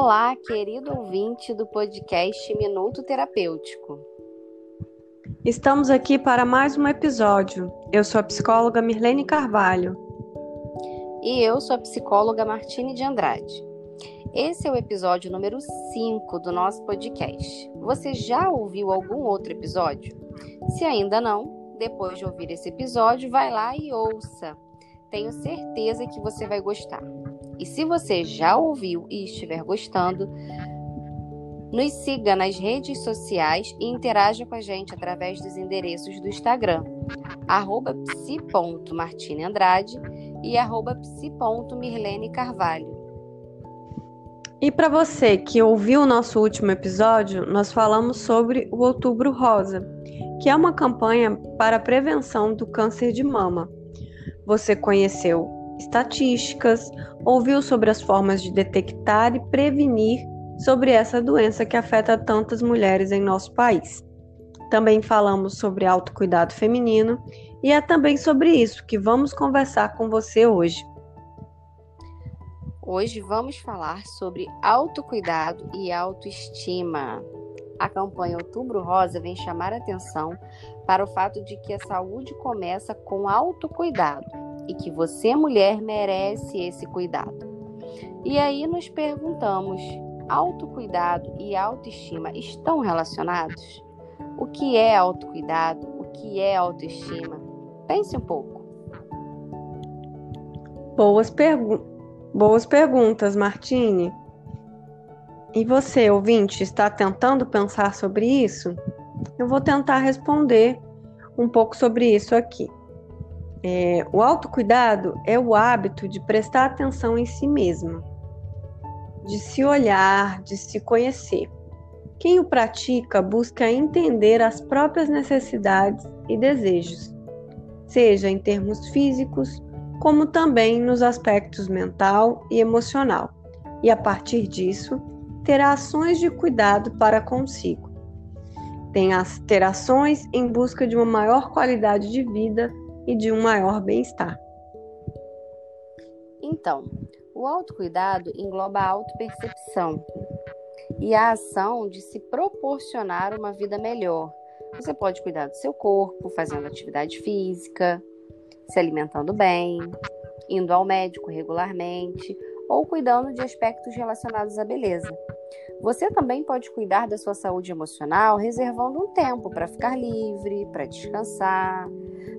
Olá, querido ouvinte do podcast Minuto Terapêutico. Estamos aqui para mais um episódio. Eu sou a psicóloga Mirlene Carvalho. E eu sou a psicóloga Martine de Andrade. Esse é o episódio número 5 do nosso podcast. Você já ouviu algum outro episódio? Se ainda não, depois de ouvir esse episódio, vai lá e ouça. Tenho certeza que você vai gostar. E se você já ouviu e estiver gostando, nos siga nas redes sociais e interaja com a gente através dos endereços do Instagram, psi.martineandrade e arroba psi.mirlene Carvalho. E para você que ouviu o nosso último episódio, nós falamos sobre o Outubro Rosa, que é uma campanha para a prevenção do câncer de mama. Você conheceu estatísticas, ouviu sobre as formas de detectar e prevenir sobre essa doença que afeta tantas mulheres em nosso país. Também falamos sobre autocuidado feminino e é também sobre isso que vamos conversar com você hoje. Hoje vamos falar sobre autocuidado e autoestima. A campanha Outubro Rosa vem chamar atenção para o fato de que a saúde começa com autocuidado e que você, mulher, merece esse cuidado. E aí nos perguntamos: autocuidado e autoestima estão relacionados? O que é autocuidado? O que é autoestima? Pense um pouco. Boas, pergu Boas perguntas, Martine. E você, ouvinte, está tentando pensar sobre isso? Eu vou tentar responder um pouco sobre isso aqui. É, o autocuidado é o hábito de prestar atenção em si mesmo, de se olhar, de se conhecer. Quem o pratica busca entender as próprias necessidades e desejos, seja em termos físicos, como também nos aspectos mental e emocional, e a partir disso, terá ações de cuidado para consigo. Tem as ter ações em busca de uma maior qualidade de vida e de um maior bem-estar. Então, o autocuidado engloba a autopercepção e a ação de se proporcionar uma vida melhor. Você pode cuidar do seu corpo, fazendo atividade física, se alimentando bem, indo ao médico regularmente ou cuidando de aspectos relacionados à beleza. Você também pode cuidar da sua saúde emocional reservando um tempo para ficar livre, para descansar,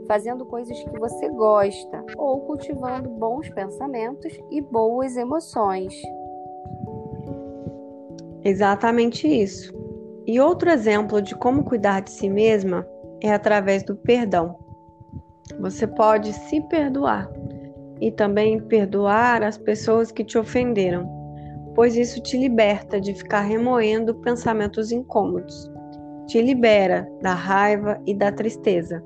fazendo coisas que você gosta ou cultivando bons pensamentos e boas emoções. Exatamente isso. E outro exemplo de como cuidar de si mesma é através do perdão. Você pode se perdoar e também perdoar as pessoas que te ofenderam pois isso te liberta de ficar remoendo pensamentos incômodos. Te libera da raiva e da tristeza.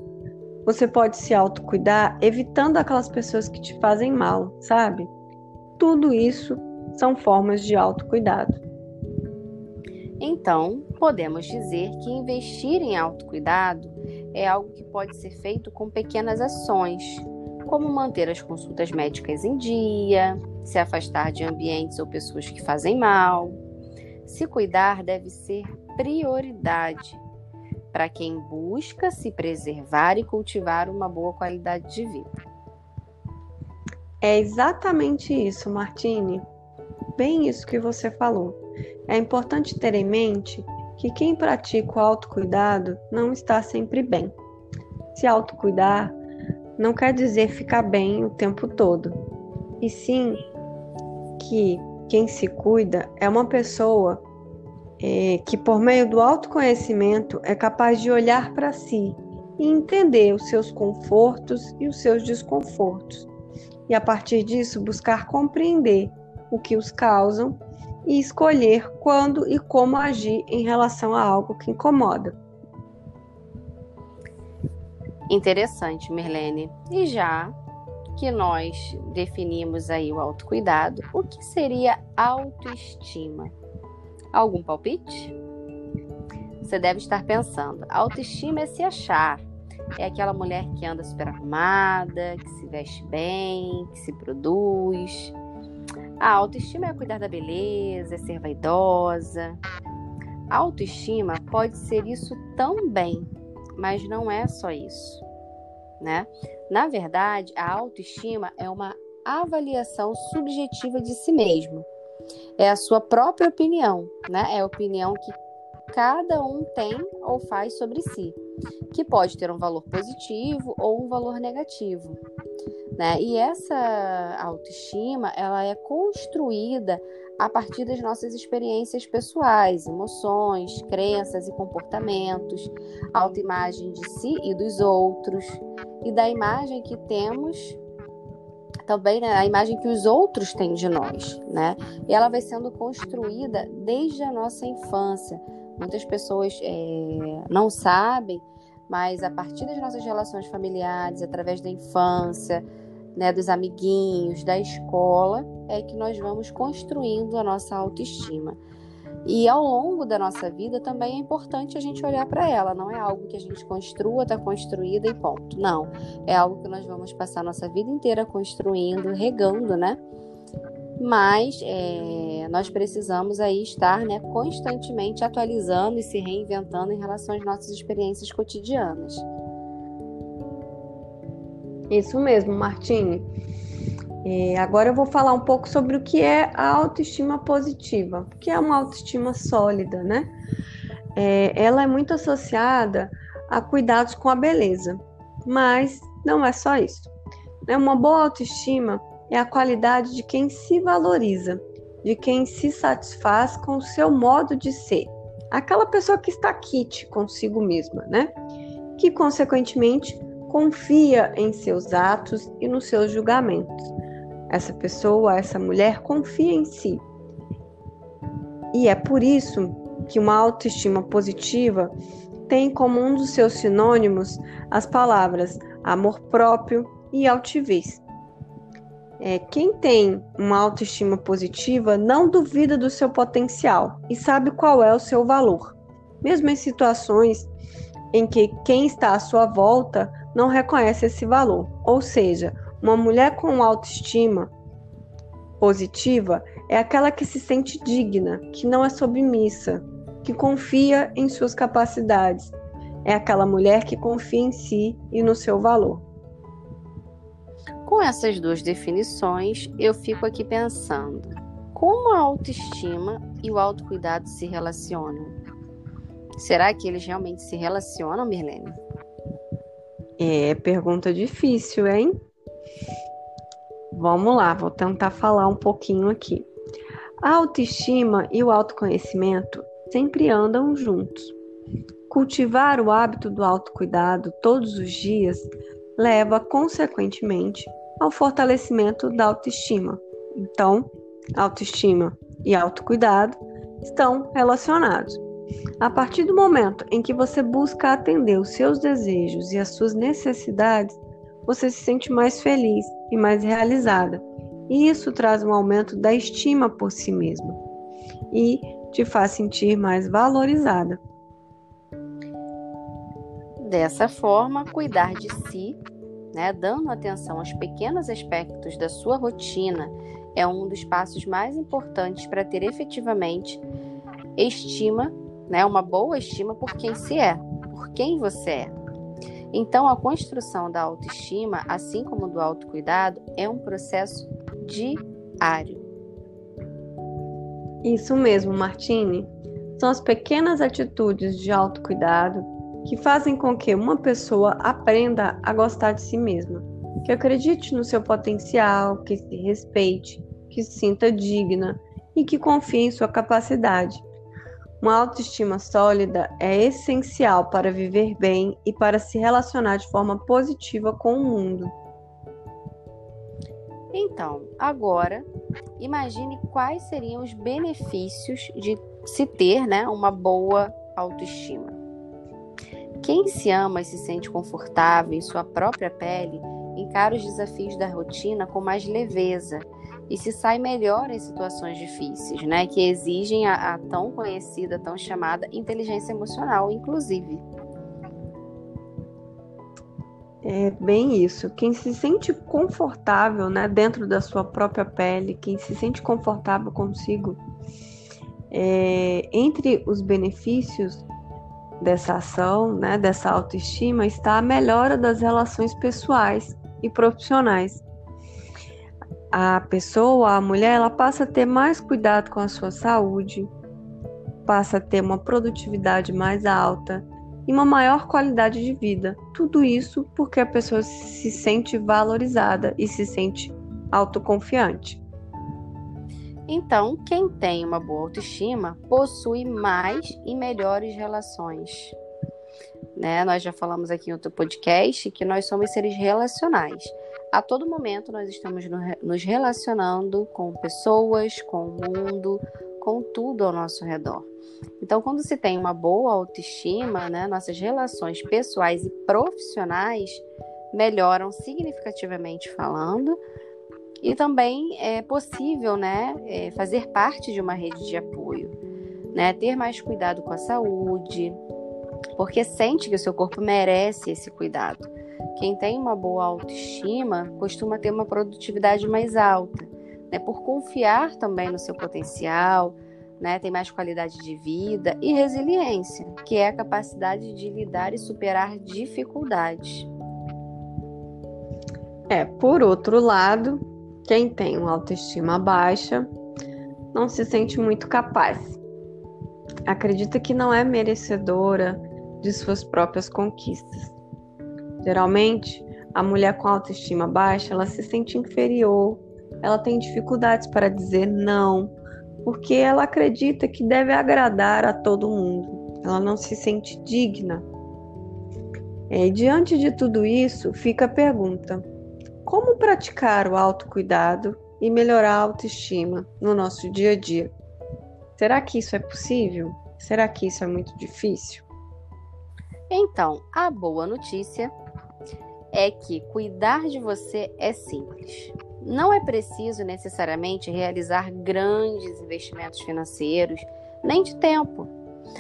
Você pode se autocuidar evitando aquelas pessoas que te fazem mal, sabe? Tudo isso são formas de autocuidado. Então, podemos dizer que investir em autocuidado é algo que pode ser feito com pequenas ações, como manter as consultas médicas em dia, se afastar de ambientes ou pessoas que fazem mal. Se cuidar deve ser prioridade para quem busca se preservar e cultivar uma boa qualidade de vida. É exatamente isso, Martine. Bem isso que você falou. É importante ter em mente que quem pratica o autocuidado não está sempre bem. Se autocuidar não quer dizer ficar bem o tempo todo, e sim que quem se cuida é uma pessoa é, que, por meio do autoconhecimento, é capaz de olhar para si e entender os seus confortos e os seus desconfortos, e a partir disso buscar compreender o que os causam e escolher quando e como agir em relação a algo que incomoda. Interessante, Merlene. E já que nós definimos aí o autocuidado, o que seria autoestima? Algum palpite? Você deve estar pensando, autoestima é se achar. É aquela mulher que anda super arrumada, que se veste bem, que se produz. A autoestima é cuidar da beleza, é ser vaidosa. A autoestima pode ser isso também, mas não é só isso, né? Na verdade, a autoestima é uma avaliação subjetiva de si mesmo. É a sua própria opinião, né? É a opinião que cada um tem ou faz sobre si, que pode ter um valor positivo ou um valor negativo. Né? E essa autoestima, ela é construída a partir das nossas experiências pessoais, emoções, crenças e comportamentos, autoimagem de si e dos outros, e da imagem que temos também né, a imagem que os outros têm de nós, né? E ela vai sendo construída desde a nossa infância. Muitas pessoas é, não sabem, mas a partir das nossas relações familiares, através da infância, né, dos amiguinhos, da escola, é que nós vamos construindo a nossa autoestima. E ao longo da nossa vida também é importante a gente olhar para ela. Não é algo que a gente construa, está construída e ponto. Não. É algo que nós vamos passar a nossa vida inteira construindo, regando, né? Mas é, nós precisamos aí estar né, constantemente atualizando e se reinventando em relação às nossas experiências cotidianas. Isso mesmo, Martine. É, agora eu vou falar um pouco sobre o que é a autoestima positiva, que é uma autoestima sólida, né? É, ela é muito associada a cuidados com a beleza, mas não é só isso. Né? Uma boa autoestima é a qualidade de quem se valoriza, de quem se satisfaz com o seu modo de ser, aquela pessoa que está quite consigo mesma, né? Que consequentemente confia em seus atos e nos seus julgamentos. Essa pessoa, essa mulher confia em si. E é por isso que uma autoestima positiva tem como um dos seus sinônimos as palavras amor próprio e altivez. É, quem tem uma autoestima positiva não duvida do seu potencial e sabe qual é o seu valor, mesmo em situações em que quem está à sua volta não reconhece esse valor. Ou seja, uma mulher com autoestima positiva é aquela que se sente digna, que não é submissa, que confia em suas capacidades. É aquela mulher que confia em si e no seu valor. Com essas duas definições, eu fico aqui pensando: como a autoestima e o autocuidado se relacionam? Será que eles realmente se relacionam, Mirlene? É pergunta difícil, hein? Vamos lá, vou tentar falar um pouquinho aqui. A autoestima e o autoconhecimento sempre andam juntos. Cultivar o hábito do autocuidado todos os dias leva, consequentemente, ao fortalecimento da autoestima. Então, autoestima e autocuidado estão relacionados. A partir do momento em que você busca atender os seus desejos e as suas necessidades, você se sente mais feliz e mais realizada. E isso traz um aumento da estima por si mesma e te faz sentir mais valorizada. Dessa forma, cuidar de si, né, dando atenção aos pequenos aspectos da sua rotina, é um dos passos mais importantes para ter efetivamente estima né, uma boa estima por quem se é, por quem você é. Então, a construção da autoestima, assim como do autocuidado, é um processo diário. Isso mesmo, Martine. São as pequenas atitudes de autocuidado que fazem com que uma pessoa aprenda a gostar de si mesma, que acredite no seu potencial, que se respeite, que se sinta digna e que confie em sua capacidade. Uma autoestima sólida é essencial para viver bem e para se relacionar de forma positiva com o mundo. Então, agora, imagine quais seriam os benefícios de se ter né, uma boa autoestima. Quem se ama e se sente confortável em sua própria pele encara os desafios da rotina com mais leveza e se sai melhor em situações difíceis, né? Que exigem a, a tão conhecida, tão chamada inteligência emocional, inclusive. É bem isso. Quem se sente confortável, né, dentro da sua própria pele, quem se sente confortável consigo, é, entre os benefícios dessa ação, né, dessa autoestima, está a melhora das relações pessoais e profissionais. A pessoa, a mulher, ela passa a ter mais cuidado com a sua saúde, passa a ter uma produtividade mais alta, e uma maior qualidade de vida. Tudo isso porque a pessoa se sente valorizada e se sente autoconfiante. Então, quem tem uma boa autoestima possui mais e melhores relações. Né? Nós já falamos aqui em outro podcast que nós somos seres relacionais. A todo momento nós estamos nos relacionando com pessoas, com o mundo, com tudo ao nosso redor. Então, quando se tem uma boa autoestima, né, nossas relações pessoais e profissionais melhoram significativamente falando, e também é possível né, é, fazer parte de uma rede de apoio, né, ter mais cuidado com a saúde, porque sente que o seu corpo merece esse cuidado. Quem tem uma boa autoestima costuma ter uma produtividade mais alta, né, por confiar também no seu potencial, né, tem mais qualidade de vida e resiliência, que é a capacidade de lidar e superar dificuldades. É, por outro lado, quem tem uma autoestima baixa não se sente muito capaz. Acredita que não é merecedora de suas próprias conquistas. Geralmente, a mulher com autoestima baixa, ela se sente inferior, ela tem dificuldades para dizer não, porque ela acredita que deve agradar a todo mundo. Ela não se sente digna. É, e diante de tudo isso, fica a pergunta: como praticar o autocuidado e melhorar a autoestima no nosso dia a dia? Será que isso é possível? Será que isso é muito difícil? Então, a boa notícia é que cuidar de você é simples. Não é preciso necessariamente realizar grandes investimentos financeiros, nem de tempo.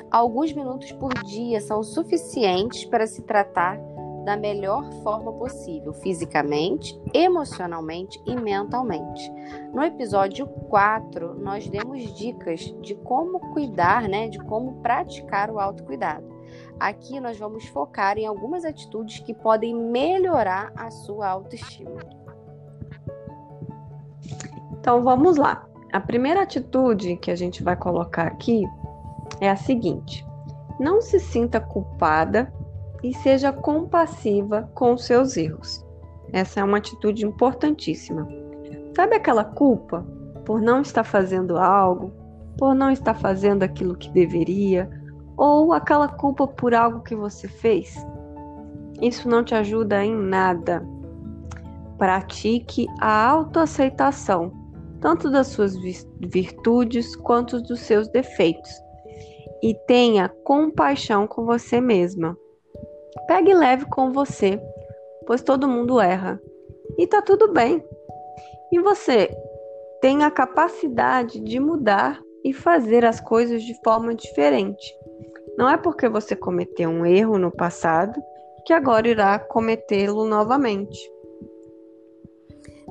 Alguns minutos por dia são suficientes para se tratar da melhor forma possível, fisicamente, emocionalmente e mentalmente. No episódio 4, nós demos dicas de como cuidar, né, de como praticar o autocuidado. Aqui nós vamos focar em algumas atitudes que podem melhorar a sua autoestima. Então vamos lá. A primeira atitude que a gente vai colocar aqui é a seguinte: não se sinta culpada e seja compassiva com os seus erros. Essa é uma atitude importantíssima. Sabe aquela culpa por não estar fazendo algo, por não estar fazendo aquilo que deveria, ou aquela culpa por algo que você fez? Isso não te ajuda em nada. Pratique a autoaceitação tanto das suas virtudes quanto dos seus defeitos. E tenha compaixão com você mesma. Pegue leve com você, pois todo mundo erra. E tá tudo bem. E você tem a capacidade de mudar e fazer as coisas de forma diferente. Não é porque você cometeu um erro no passado que agora irá cometê-lo novamente.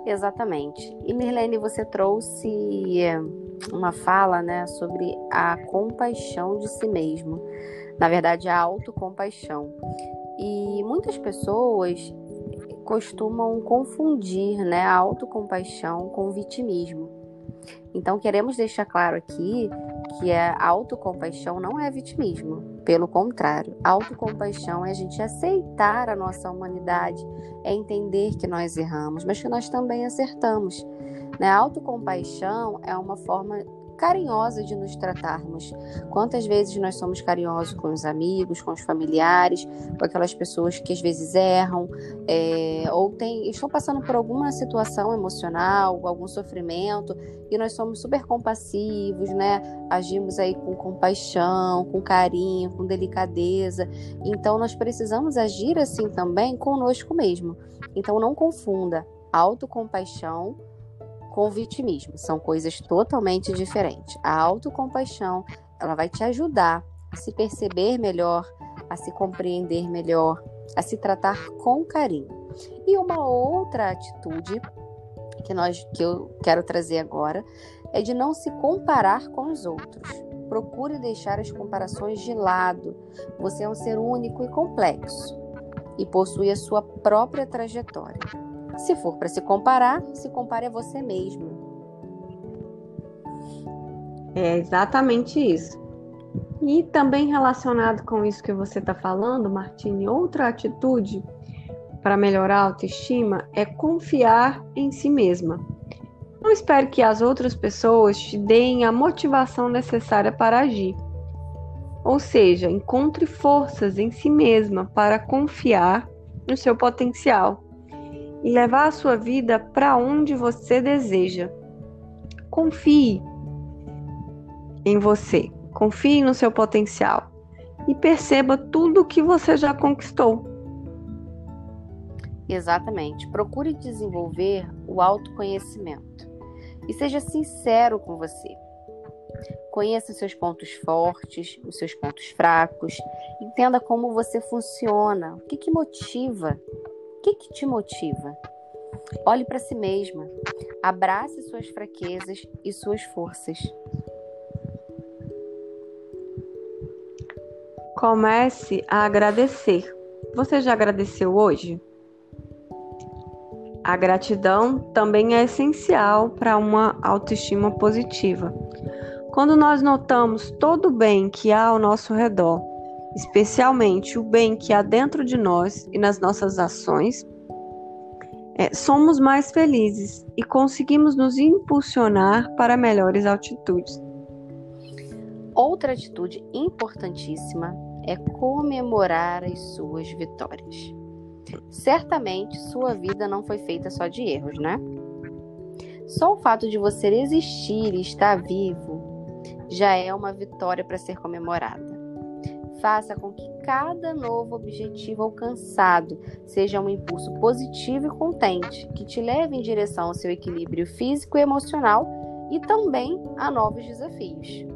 Exatamente. E Mirlene, você trouxe eh, uma fala, né, sobre a compaixão de si mesmo. Na verdade, a autocompaixão. E muitas pessoas costumam confundir, né, a autocompaixão com o vitimismo. Então, queremos deixar claro aqui que a autocompaixão não é vitimismo. Pelo contrário, autocompaixão é a gente aceitar a nossa humanidade, é entender que nós erramos, mas que nós também acertamos. Né? A autocompaixão é uma forma carinhosa de nos tratarmos. Quantas vezes nós somos carinhosos com os amigos, com os familiares, com aquelas pessoas que às vezes erram, é, ou tem, estão passando por alguma situação emocional, algum sofrimento, e nós somos super compassivos, né? Agimos aí com compaixão, com carinho, com delicadeza. Então nós precisamos agir assim também conosco mesmo. Então não confunda autocompaixão com vitimismo. São coisas totalmente diferentes. A autocompaixão, ela vai te ajudar a se perceber melhor, a se compreender melhor, a se tratar com carinho. E uma outra atitude que, nós, que eu quero trazer agora é de não se comparar com os outros. Procure deixar as comparações de lado. Você é um ser único e complexo e possui a sua própria trajetória. Se for para se comparar, se compare a você mesmo. É exatamente isso. E também relacionado com isso que você está falando, Martine, outra atitude para melhorar a autoestima é confiar em si mesma. Não espere que as outras pessoas te deem a motivação necessária para agir. Ou seja, encontre forças em si mesma para confiar no seu potencial e levar a sua vida para onde você deseja. Confie em você, confie no seu potencial e perceba tudo o que você já conquistou. Exatamente. Procure desenvolver o autoconhecimento e seja sincero com você. Conheça os seus pontos fortes, os seus pontos fracos, entenda como você funciona, o que, que motiva, que, que te motiva. Olhe para si mesma, abrace suas fraquezas e suas forças. Comece a agradecer. Você já agradeceu hoje? A gratidão também é essencial para uma autoestima positiva. Quando nós notamos todo o bem que há ao nosso redor, especialmente o bem que há dentro de nós e nas nossas ações, é, somos mais felizes e conseguimos nos impulsionar para melhores atitudes. Outra atitude importantíssima é comemorar as suas vitórias. Certamente sua vida não foi feita só de erros, né? Só o fato de você existir e estar vivo já é uma vitória para ser comemorada. Faça com que cada novo objetivo alcançado seja um impulso positivo e contente que te leve em direção ao seu equilíbrio físico e emocional e também a novos desafios.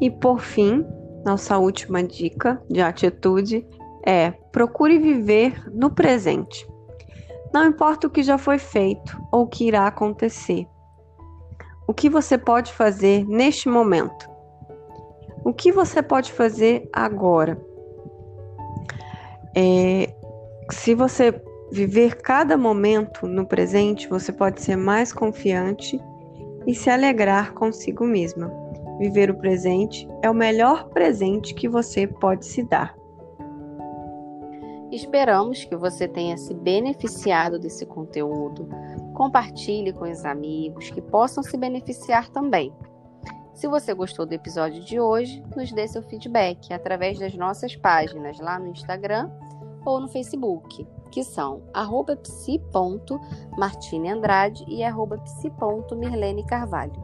E por fim, nossa última dica de atitude é: procure viver no presente. Não importa o que já foi feito ou o que irá acontecer. O que você pode fazer neste momento? O que você pode fazer agora? É, se você viver cada momento no presente, você pode ser mais confiante e se alegrar consigo mesma. Viver o presente é o melhor presente que você pode se dar. Esperamos que você tenha se beneficiado desse conteúdo. Compartilhe com os amigos que possam se beneficiar também. Se você gostou do episódio de hoje, nos dê seu feedback através das nossas páginas lá no Instagram ou no Facebook, que são psi.martineandrade e psi.mirlene Carvalho.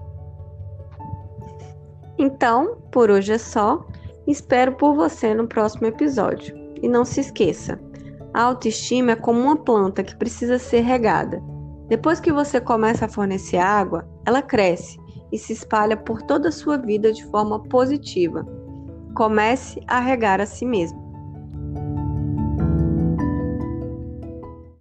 Então, por hoje é só. Espero por você no próximo episódio. E não se esqueça: a autoestima é como uma planta que precisa ser regada. Depois que você começa a fornecer água, ela cresce e se espalha por toda a sua vida de forma positiva. Comece a regar a si mesmo.